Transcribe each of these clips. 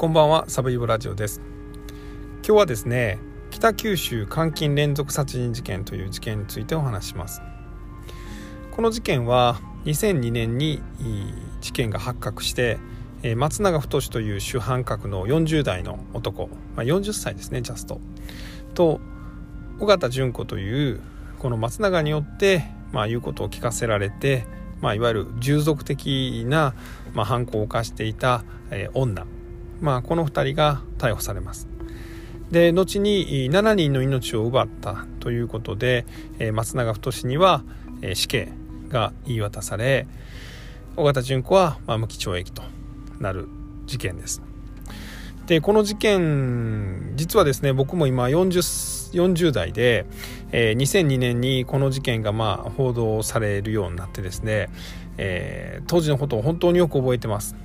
こんばんはサブイボラジオです。今日はですね北九州監禁連続殺人事件という事件についてお話します。この事件は2002年に事件が発覚して松永太という主犯格の40代の男、まあ、40歳ですねジャスト。と尾形純子というこの松永によって、まあ、言うことを聞かせられて、まあ、いわゆる従属的な、まあ、犯行を犯していた、えー、女。まあ、この2人が逮捕されます。で後に7人の命を奪ったということで、え松永太には、え死刑が言い渡され尾形純子は、ま無期懲役となる事件です。でこの事件実はですね僕も今 40, 40代で、えー、2002年にこの事件がまあ報道されるようになってですね、えー、当時のことを本当によく覚えてます。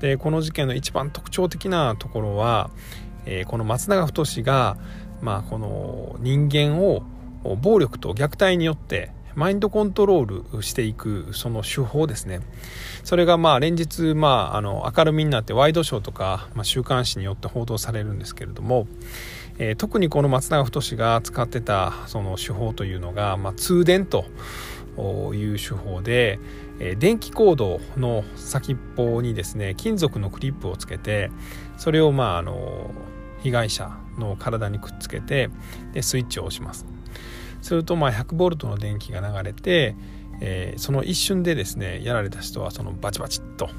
でこの事件の一番特徴的なところは、えー、この松永太が、まあ、この人間を暴力と虐待によってマインドコントロールしていくその手法ですね。それがまあ連日、まあ、あの明るみになってワイドショーとか、まあ、週刊誌によって報道されるんですけれども、えー、特にこの松永太が使ってたその手法というのが、まあ、通電という手法で、え電気コードの先っぽにですね金属のクリップをつけてそれをまああの被害者の体にくっつけてでスイッチを押します。するとまあ100ボルトの電気が流れて、えー、その一瞬でですねやられた人はそのバチバチっと、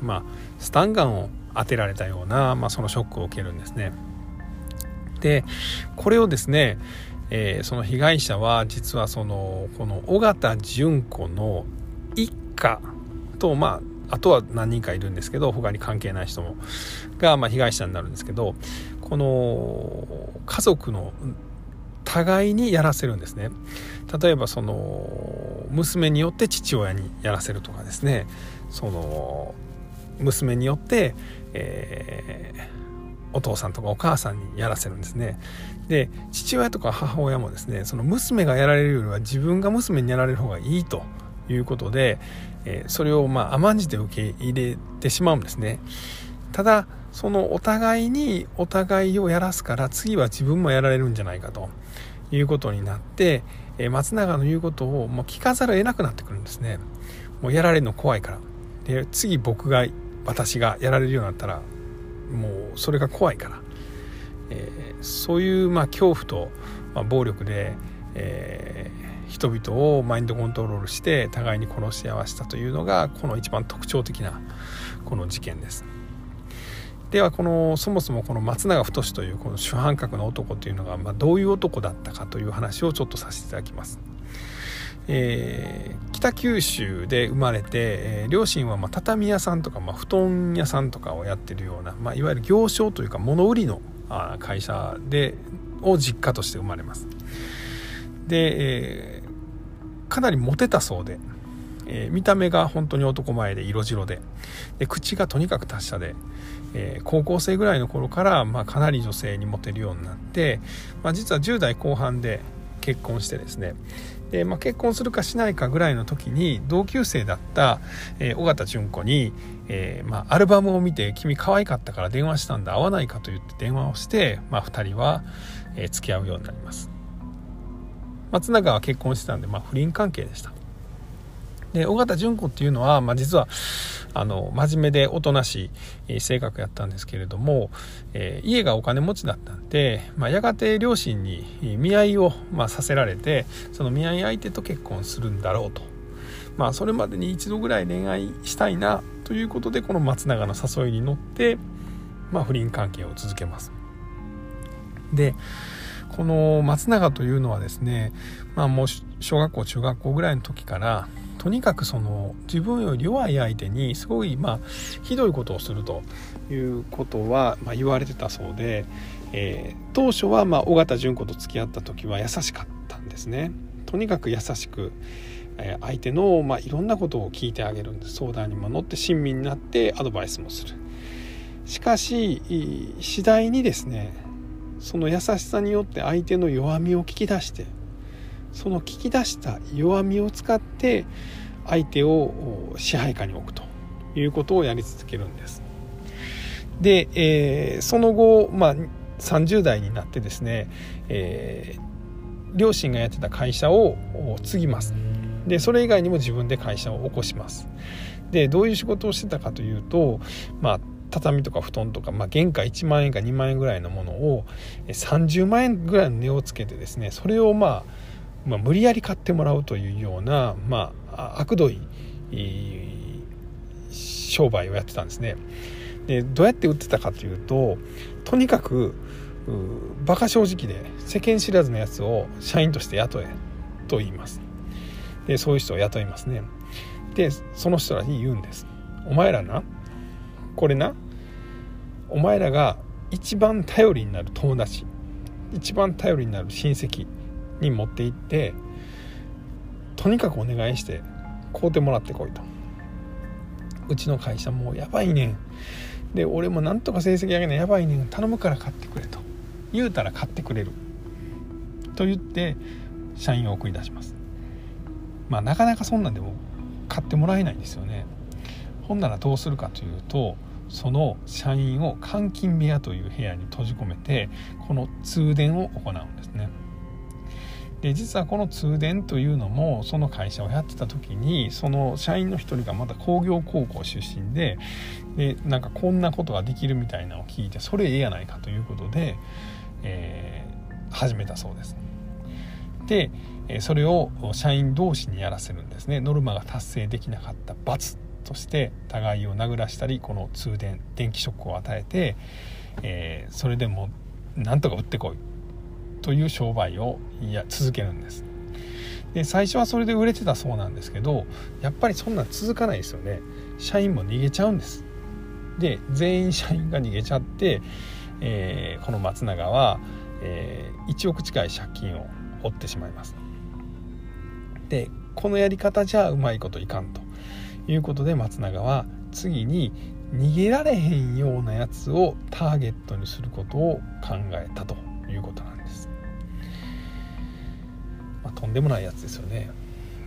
まあ、スタンガンを当てられたような、まあ、そのショックを受けるんですね。でこれをですね、えー、その被害者は実はそのこの尾形純子の一家とまああとは何人かいるんですけど他に関係ない人もが、ま、被害者になるんですけどこの家族の互いにやらせるんですね。例えばその娘によって父親にやらせるとかですね。その娘によって、えー、お父さんとかお母さんにやらせるんですねで父親とか母親もですねその娘がやられるよりは自分が娘にやられる方がいいということで、え、それをま甘んじて受け入れてしまうんですね。ただそのお互いにお互いをやらすから次は自分もやられるんじゃないかということになって、え、松永の言うことをもう聞かざるを得なくなってくるんですね。もうやられるの怖いから。で次僕が私がやられるようになったらもうそれが怖いから、えー、そういうまあ恐怖と、まあ、暴力で、えー人々をマインドコントロールして互いに殺し合わせたというのがこの一番特徴的なこの事件です。ではこのそもそもこの松永太というこの主犯格の男というのが、まあ、どういう男だったかという話をちょっとさせていただきます。えー、北九州で生まれて、えー、両親はま畳屋さんとか、ま、布団屋さんとかをやってるような、まあ、いわゆる行商というか物売りの会社でを実家として生まれます。で、えかなりモテたそうで、え、見た目が本当に男前で色白でで口がとにかく達者で、えー、高校生ぐらいの頃から、まあ、かなり女性にモテるようになって、まあ、実は10代後半で結婚してですね。で、まあ、結婚するかしないかぐらいの時に同級生だった、えー、尾形純子に、えーまあ、アルバムを見て「君可愛かったから電話したんだ。会わないか」と言って電話をして、まあ、2人は、えー、付き合うようになります。松永は結婚してたんで、まあ、不倫関係でした。で尾形純子っていうのは、まあ、実はあの真面目でおとなしい性格やったんですけれども、えー、家がお金持ちだったんで、まあ、やがて両親に見合いを、まあ、させられてその見合い相手と結婚するんだろうと、まあ、それまでに一度ぐらい恋愛したいなということでこの松永の誘いに乗って、まあ、不倫関係を続けます。でこの松永というのはですね、まあ、もう小学校中学校ぐらいの時からとにかくその自分より弱い相手にすごいまあひどいことをするということはま言われてたそうで、えー、当初はまあ尾形純子と付き合った時は優しかったんですね。とにかく優しく相手の、まあ、いろんなことを聞いてあげるんです相談にも乗って親身になってアドバイスもするしかし次第にですねその優しさによって相手の弱みを聞き出してその聞き出した弱みを使って相手を支配下に置くということをやり続けるんです。で、えー、その後、まあ、30代になってですね、えー、両親がやってた会社を継ぎますでそれ以外にも自分で会社を起こしますでどういう仕事をしてたかというとまあ畳とか布団とか、まあ、原価1万円か2万円ぐらいのものを30万円ぐらいの値をつけてですねそれを、まあ、まあ無理やり買ってもらうというような、まあ、悪どい商売をやってたんですね。でどうやって売ってたかというととにかく馬鹿正直で世間知らずのやつを社員として雇えと言います。でそういう人を雇いますね。でその人らに言うんです。お前らなこれな。お前らが一番頼りになる友達。一番頼りになる親戚に持って行ってとにかくお願いして買うてもらってこいと。うちの会社もうやばいねん。で俺もなんとか成績上げないやばいねん。頼むから買ってくれと。言うたら買ってくれる。と言って社員を送り出します。まあなかなかそんなんでも買ってもらえないんですよね。ほんならどうするかというとその社員を監禁部屋という部屋に閉じ込めてこの通電を行うんですね。で実はこの通電というのもその会社をやってた時にその社員の一人がまた工業高校出身ででなんかこんなことができるみたいなのを聞いてそれええやないかということで、えー、始めたそうです。でそれを社員同士にやらせるんですね。ノルマが達成できなかった罰。として互いを殴らしたりこの通電電気ショックを与えて、えー、それでもなんとか売ってこいという商売をいや続けるんです。で最初はそれで売れてたそうなんですけどやっぱりそんなん続かないですよね。社員も逃げちゃうんです。で全員社員が逃げちゃって、えー、この松永は、えー、1億近い借金を負ってしまいます。でこのやり方じゃうまいこといかんと。いうことで松永は次に逃げられへんようなやつをターゲットにすることを考えたということなんです。まあ、とんでもないやつですよね。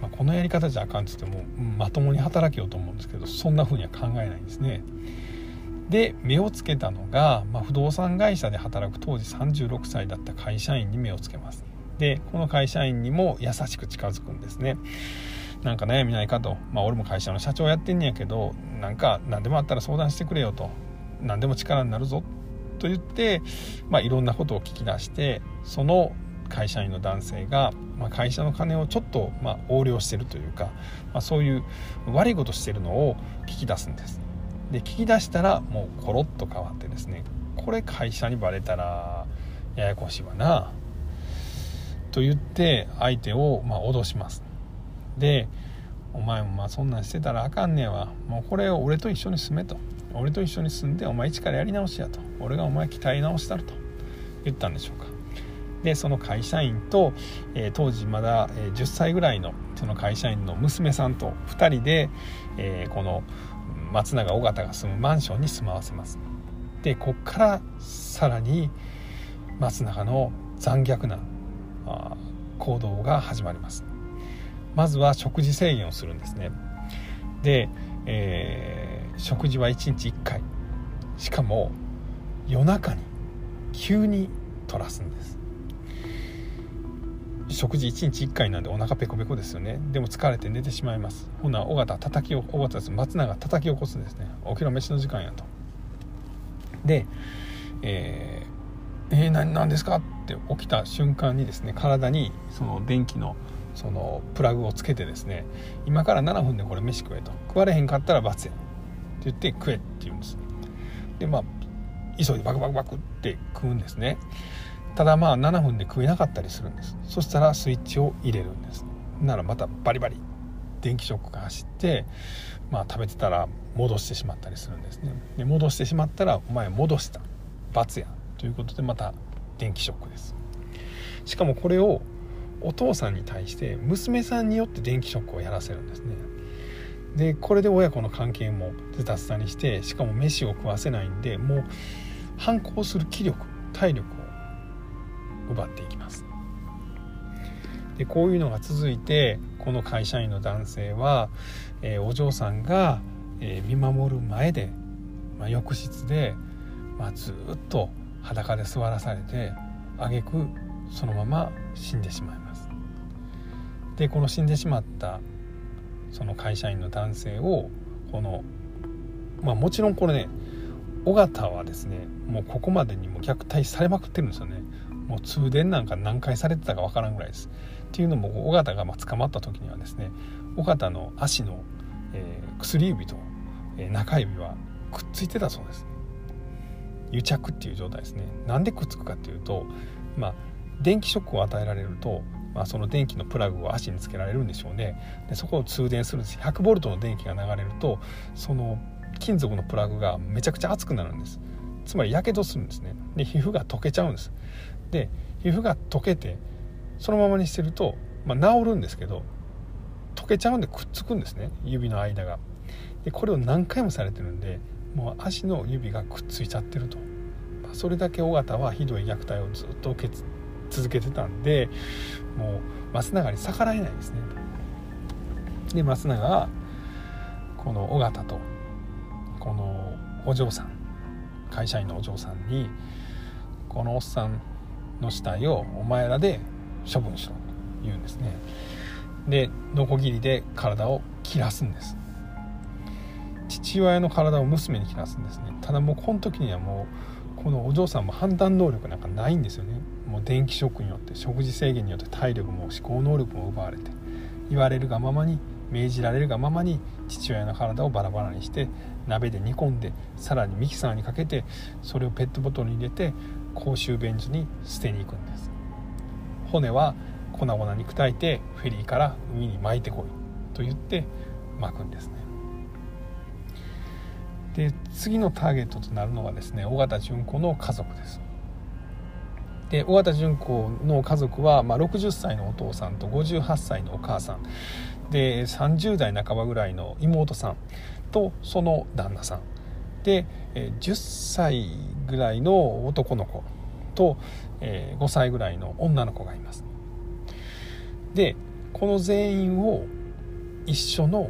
まあ、このやり方じゃあかんっつってもまともに働けようと思うんですけどそんな風には考えないんですね。で目をつけたのが、まあ、不動産会社で働く当時36歳だった会社員に目をつけます。でこの会社員にも優しく近づくんですね。なんか悩みないかと、まあ、俺も会社の社長やってんねやけどなんか何でもあったら相談してくれよと。何でも力になるぞ。と言って、まあ、いろんなことを聞き出してその会社員の男性が、まあ、会社の金をちょっと、まあ、横領してるというか、まあ、そういう悪いことしてるのを聞き出すんです。で聞き出したらもうコロッと変わってですねこれ会社にバレたらややこしいわな。と言って相手をま脅します。でお前もまあそんなんしてたらあかんねやわ。もうこれを俺と一緒に住めと。俺と一緒に住んでお前一からやり直しやと。俺がお前鍛え直したると。言ったんでしょうか。でその会社員と、えー、当時まだ10歳ぐらいのその会社員の娘さんと2人で、えー、この松永尾形が住むマンションに住まわせます。でこっからさらに松永の残虐な行動が始まります。まずは食事制限をするんですね。で、えー、食事は1日1回。しかも夜中に急に取らすんです。食事1日1回なんでお腹ペコペコですよね。でも疲れて寝てしまいます。ほな尾形叩きを尾形です。松永叩き起こすんですね。起きろ飯の時間やと。でえー、えー、何ですか？って起きた瞬間にですね体にその電気のそのプラグをつけてですね今から7分でこれ飯食えと。食われへんかったら罰やって言って食えって言うんです。でまあ急いでバクバクバクって食うんですね。ただまあ7分で食えなかったりするんです。そしたらスイッチを入れるんです。ならまたバリバリ電気ショックが走ってまあ食べてたら戻してしまったりするんですね。で戻してしまったらお前戻した。罰やということでまた電気ショックです。しかもこれをお父さんに対して娘さんによって電気ショックをやらせるんですね。でこれで親子の関係もズタズタにしてしかも飯を食わせないんでもう反抗する気力体力を奪っていきます。でこういうのが続いてこの会社員の男性は、えー、お嬢さんが、えー、見守る前で、まあ、浴室でまあ、ずっと裸で座らされて挙句そのまま死んでしまいます。でこの死んでしまったその会社員の男性をこのまあもちろんこれね尾形はですねもうここまでにも虐待されまくってるんですよね。もう通電なんか何回されてたかわからんぐらいです。っていうのも尾形がま捕まった時にはですね尾形の足の、えー、薬指と、えー、中指はくっついてたそうです。癒着っていう状態ですね。なんでくっつくかっていうとまあ電気ショックを与えられると、まあ、その電気のプラグを足につけられるんでしょうね。でそこを通電するんです。100ボルトの電気が流れるとその金属のプラグがめちゃくちゃ熱くなるんです。つまりやけどするんですね。で皮膚が溶けちゃうんです。で皮膚が溶けてそのままにしてると、まあ、治るんですけど溶けちゃうんでくっつくんですね。指の間が。でこれを何回もされてるんでもう足の指がくっついちゃってると、まあ、それだけ尾形はひどい虐待をずっと受け続けてたんで松永に逆らえないですね。で松永はこの尾形とこのお嬢さん会社員のお嬢さんにこのおっさんの死体をお前らで処分しろと言うんですね。でノコギリで体を切らすんです。父親の体を娘に切らすんですね。ただもうこの時にはもうこのお嬢さんも判断能力なんかないんですよね。もう電気ショックによって食事制限によって体力も思考能力も奪われて言われるがままに命じられるがままに父親の体をバラバラにして鍋で煮込んでさらにミキサーにかけてそれをペットボトルに入れて公衆便所に捨てに行くんです。骨は粉々に砕いてフェリーから海に巻いてこいと言って巻くんですね。で次のターゲットとなるのはですね尾形純子の家族です。で尾形純子の家族は、まあ、60歳のお父さんと58歳のお母さん。で30代半ばぐらいの妹さんとその旦那さん。で10歳ぐらいの男の子と5歳ぐらいの女の子がいます。でこの全員を一緒の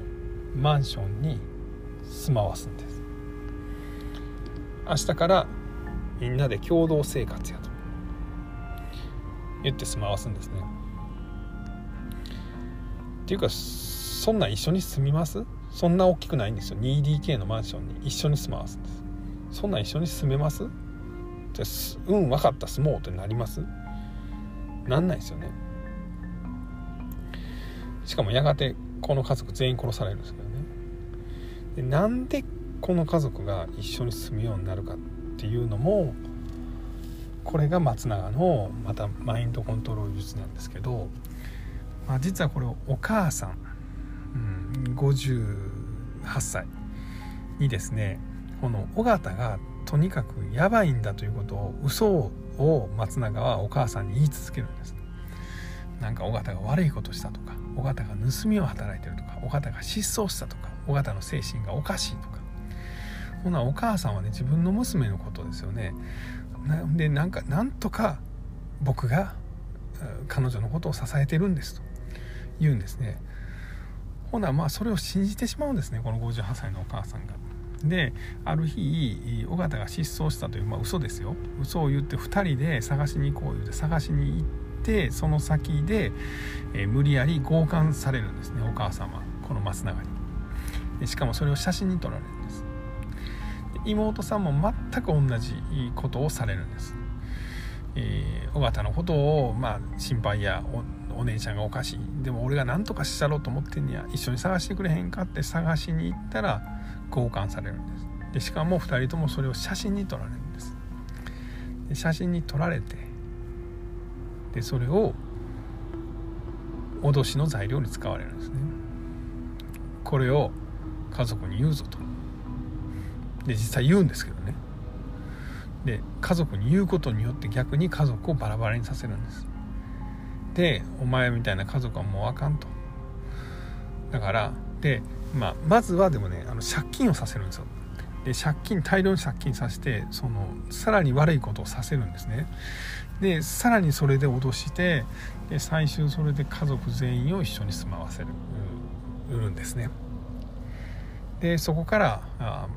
マンションに住まわすんです。明日からみんなで共同生活やと。言って住まわすんですね。っていうかそんな一緒に住みます？そんな大きくないんですよ。2DK のマンションに一緒に住まわすんです。そんな一緒に住めます？じゃうん分かった住もうってなります？なんないですよね。しかもやがてこの家族全員殺されるんですけどね。でなんでこの家族が一緒に住むようになるかっていうのもこれが松永のまたマインドコントロール術なんですけど、まあ、実はこれお母さん、うん、58歳にですねこの尾形がとにかくやばいんだということを嘘を松永はお母さんに言い続けるんです。なんか尾形が悪いことしたとか尾形が盗みを働いてるとか尾形が失踪したとか尾形の精神がおかしいとか。ほなお母さんはね自分の娘のことですよね。なでなんかなんとか僕が彼女のことを支えてるんですと言うんですね。ほなまあそれを信じてしまうんですねこの58歳のお母さんが。である日尾形が失踪したという、まあ、嘘ですよ。嘘を言って2人で探しに行こう言うて探しに行ってその先で、えー、無理やり強姦されるんですねお母さんは。この松永に。でしかもそれを写真に撮られる。妹さんも全く同じことをされるんです、えー、尾形のことを、まあ、心配やお姉ちゃんがおかしい。でも俺が何とかしたろうと思ってんや。一緒に探してくれへんかって探しに行ったら交換されるんです。でしかも2人ともそれを写真に撮られるんですで写真に撮られてでそれを脅しの材料に使われるんですね。これを家族に言うぞと。で実際言うんですけどね。で家族に言うことによって逆に家族をバラバラにさせるんです。でお前みたいな家族はもうあかんと。だからでまあ、まずはでもねあの借金をさせるんですよ。で借金大量に借金させてそのさらに悪いことをさせるんですね。でさらにそれで脅してで最終それで家族全員を一緒に住まわせる。売るんですね。でそこからあ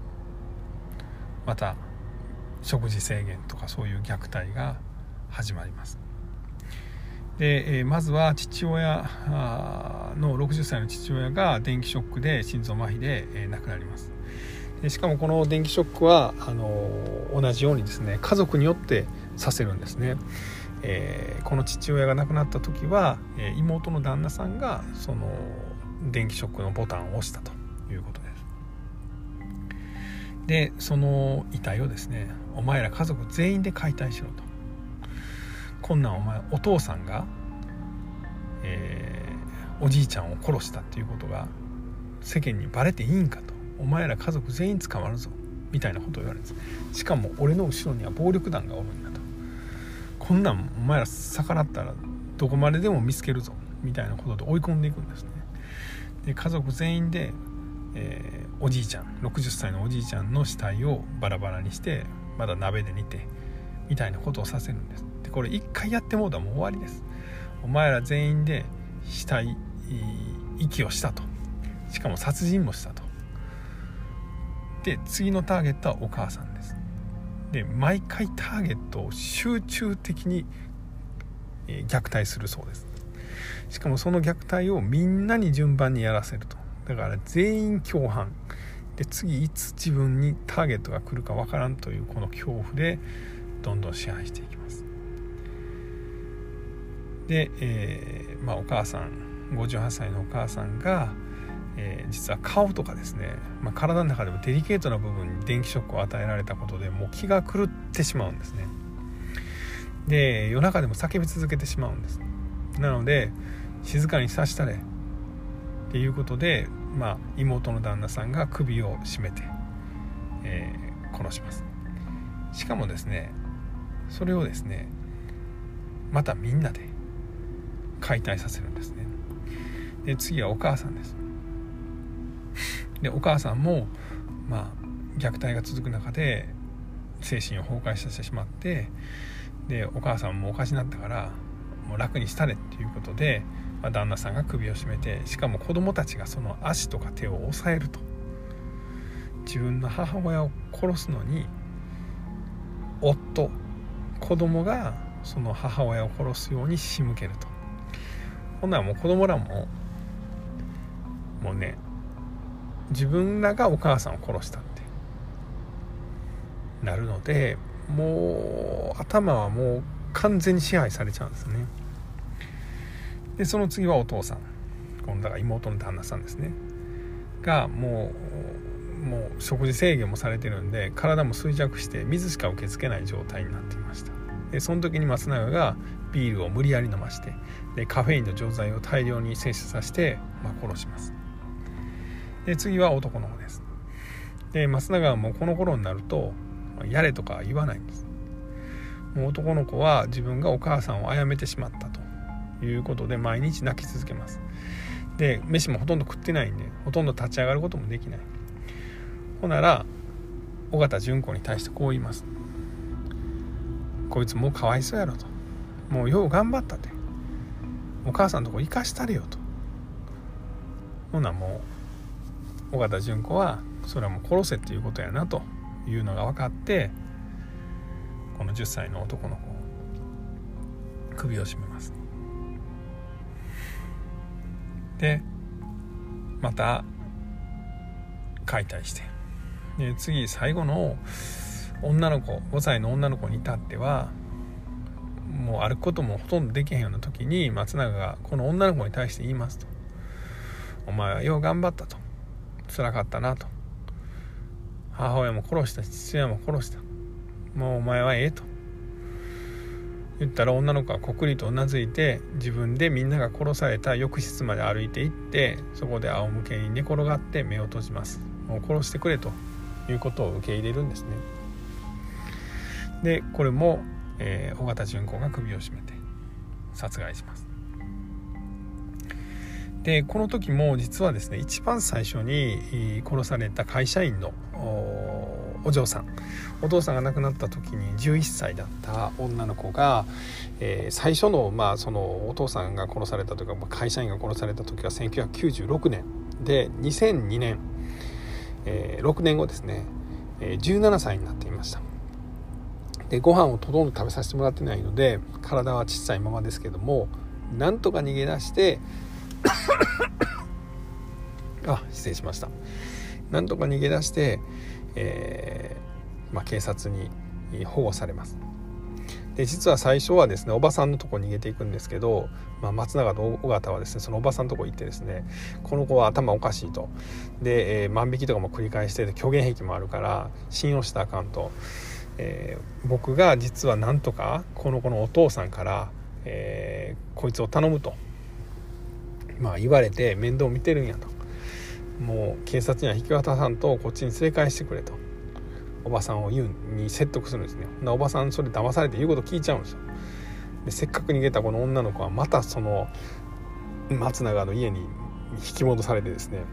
また食事制限とかそういう虐待が始まります。で、えまずは父親の60歳の父親が電気ショックで心臓麻痺で、え亡くなります。でしかもこの電気ショックはあの同じようにですね家族によってさせるんですね、えー、この父親が亡くなった時は、え妹の旦那さんがその電気ショックのボタンを押したということです。でその遺体をですねお前ら家族全員で解体しろと。こんなんお前お父さんが、えー、おじいちゃんを殺したっていうことが世間にバレていいんかと。お前ら家族全員捕まるぞ。みたいなことを言われるんですしかも俺の後ろには暴力団がおるんだと。こんなんお前ら逆らったらどこまででも見つけるぞ。みたいなことで追い込んでいくんですね。で家族全員で、えー、おじいちゃん60歳のおじいちゃんの死体をバラバラにしてまだ鍋で煮てみたいなことをさせるんです。でこれ一回やってもうたらもう終わりです。お前ら全員で死体遺棄をしたと。しかも殺人もしたと。で次のターゲットはお母さんです。で毎回ターゲットを集中的に虐待するそうです。しかもその虐待をみんなに順番にやらせると。だから全員共犯。で次いつ自分にターゲットが来るかわからんというこの恐怖でどんどん支配していきます。で、えー、まあ、お母さん58歳のお母さんが、えー、実は顔とかですね、まあ、体の中でもデリケートな部分に電気ショックを与えられたことでもう気が狂ってしまうんですね。で夜中でも叫び続けてしまうんです。なので静かにさしたれ。っていうことで、まあ、妹の旦那さんが首を絞めて、えー、殺します。しかもですねそれをですねまたみんなで解体させるんですね。で次はお母さんです。でお母さんもまあ虐待が続く中で精神を崩壊させてしまってでお母さんもおかしになったからもう楽にしたれっていうことで、まあ、旦那さんが首を絞めてしかも子供たちがその足とか手を押さえると。自分の母親を殺すのに夫子供がその母親を殺すように仕向けると。ほんならもう子供らももうね自分らがお母さんを殺したって。なるのでもう頭はもう完全に支配されちゃうんですね。でその次はお父さん。今度は妹の旦那さんですね。がもうもう食事制限もされてるんで体も衰弱して水しか受け付けない状態になっていました。でその時に松永がビールを無理やり飲ましてでカフェインの錠剤を大量に摂取させて、まあ、殺します。で次は男の子です。で松永はもうこの頃になるとやれとか言わないんです。もう男の子は自分がお母さんを殺めてしまった。いうことで毎日泣き続けます。で飯もほとんど食ってないんでほとんど立ち上がることもできない。ほなら尾形純子に対してこう言います。こいつもうかわいそうやろと。もうよう頑張ったって。お母さんのとこ生かしたれよと。ほなもう尾形純子はそれはもう殺せっていうことやなと。いうのが分かってこの10歳の男の子首を絞めでまた解体して。で次最後の女の子5歳の女の子に至ってはもう歩くこともほとんどできへんような時に松永がこの女の子に対して言いますと「お前はよう頑張った」と「辛かったな」と「母親も殺した父親も殺した。もうお前はええ」と。言ったら女の子はこくりとうなずいて自分でみんなが殺された浴室まで歩いていってそこで仰向けに寝転がって目を閉じます。もう殺してくれということを受け入れるんですね。でこれも、えー、尾形純子が首を絞めて殺害します。でこの時も実はですね一番最初に殺された会社員のお嬢さん。お父さんが亡くなった時に11歳だった女の子が、えー、最初の,、まあそのお父さんが殺されたというか会社員が殺された時は1996年で2002年、えー、6年後ですね、えー、17歳になっていました。でご飯をほとんど食べさせてもらってないので体は小さいままですけどもなんとか逃げ出して あ失礼しました。なんとか逃げ出して、えー、まあ、警察に保護されます。で実は最初はですねおばさんのとこ逃げていくんですけど、まあ、松永と尾形はですねそのおばさんのとこ行ってですねこの子は頭おかしいと。で、えー、万引きとかも繰り返してて虚言癖もあるから信用したらあかんと、えー、僕が実はなんとかこの子のお父さんから、えー、こいつを頼むと、まあ、言われて面倒見てるんやと。もう警察には引き渡さんとこっちに連れ返してくれと。おばさんを言うに説得するんですね。なおばさんそれ騙されて言うこと聞いちゃうんですよ。でせっかく逃げたこの女の子はまたその松永の家に引き戻されてですね。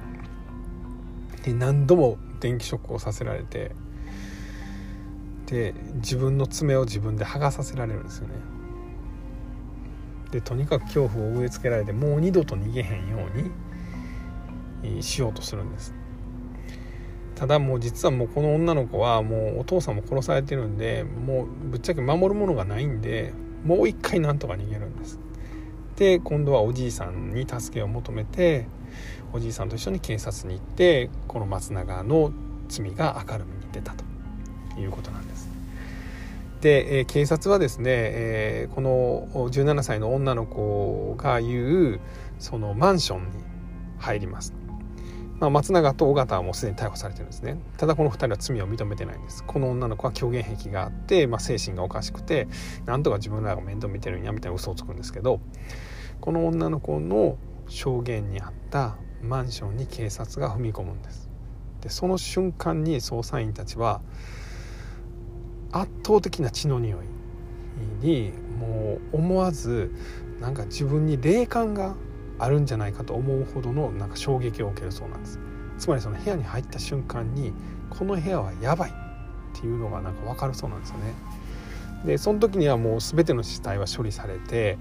で何度も電気ショックをさせられてで自分の爪を自分で剥がさせられるんですよね。でとにかく恐怖を植え付けられてもう二度と逃げへんようにしようとするんです。ただもう実はもうこの女の子はもうお父さんも殺されてるんでもうぶっちゃけ守るものがないんでもう一回なんとか逃げるんです。で今度はおじいさんに助けを求めておじいさんと一緒に警察に行ってこの松永の罪が明るみに出たということなんです。で、え、警察はですね、え、この17歳の女の子が言うそのマンションに入ります。まあ、松永と尾形はもうすでに逮捕されてるんですね。ただこの2人は罪を認めてないんです。この女の子は虚言癖があって、まあ、精神がおかしくてなんとか自分らが面倒見てるんやみたいな嘘をつくんですけどこの女の子の証言にあったマンションに警察が踏み込むんです。でその瞬間に捜査員たちは圧倒的な血の匂いにもう思わずなんか自分に霊感があるんじゃないかと思うほどのなんか衝撃を受けるそうなんです。つまりその部屋に入った瞬間にこの部屋はやばいっていうのがなんか分かるそうなんですよね。でその時にはもう全ての死体は処理されて、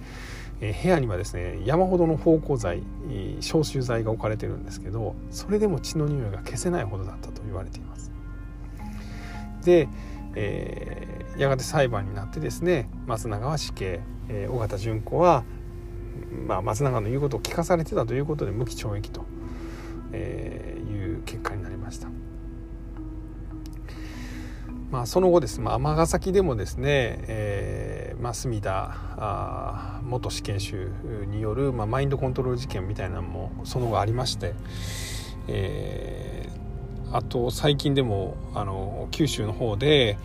えー、部屋にはですね山ほどの芳香剤消臭剤が置かれてるんですけどそれでも血の匂いが消せないほどだったと言われています。で、えー、やがて裁判になってですね松永は死刑、えー、尾形純子はまあ、松永の言うことを聞かされてたということで無期懲役と、えー、いう結果になりました。まあ、その後です、まあ、尼崎でもですね、えーまあ、隅田あ元死刑囚による、まあ、マインドコントロール事件みたいなのもその後ありまして、えー、あと最近でもあの九州の方で、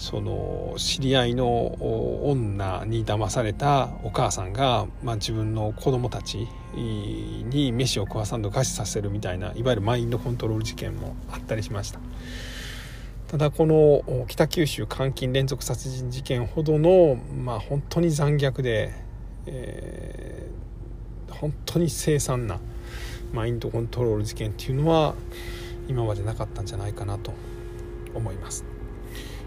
その知り合いの女に騙されたお母さんが、まあ、自分の子供たちに飯を食わさんと餓死させるみたいないわゆるマインドコントロール事件もあったりしましたただこの北九州監禁連続殺人事件ほどの、まあ、本当に残虐で、えー、本当に凄惨なマインドコントロール事件っていうのは今までなかったんじゃないかなと思います。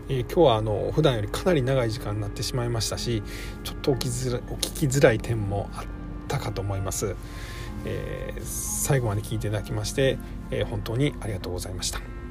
えー、今日はあの普段よりかなり長い時間になってしまいましたしちょっとおきづらお聞きづらい点もあったかと思います、えー、最後まで聞いていただきまして、えー、本当にありがとうございました。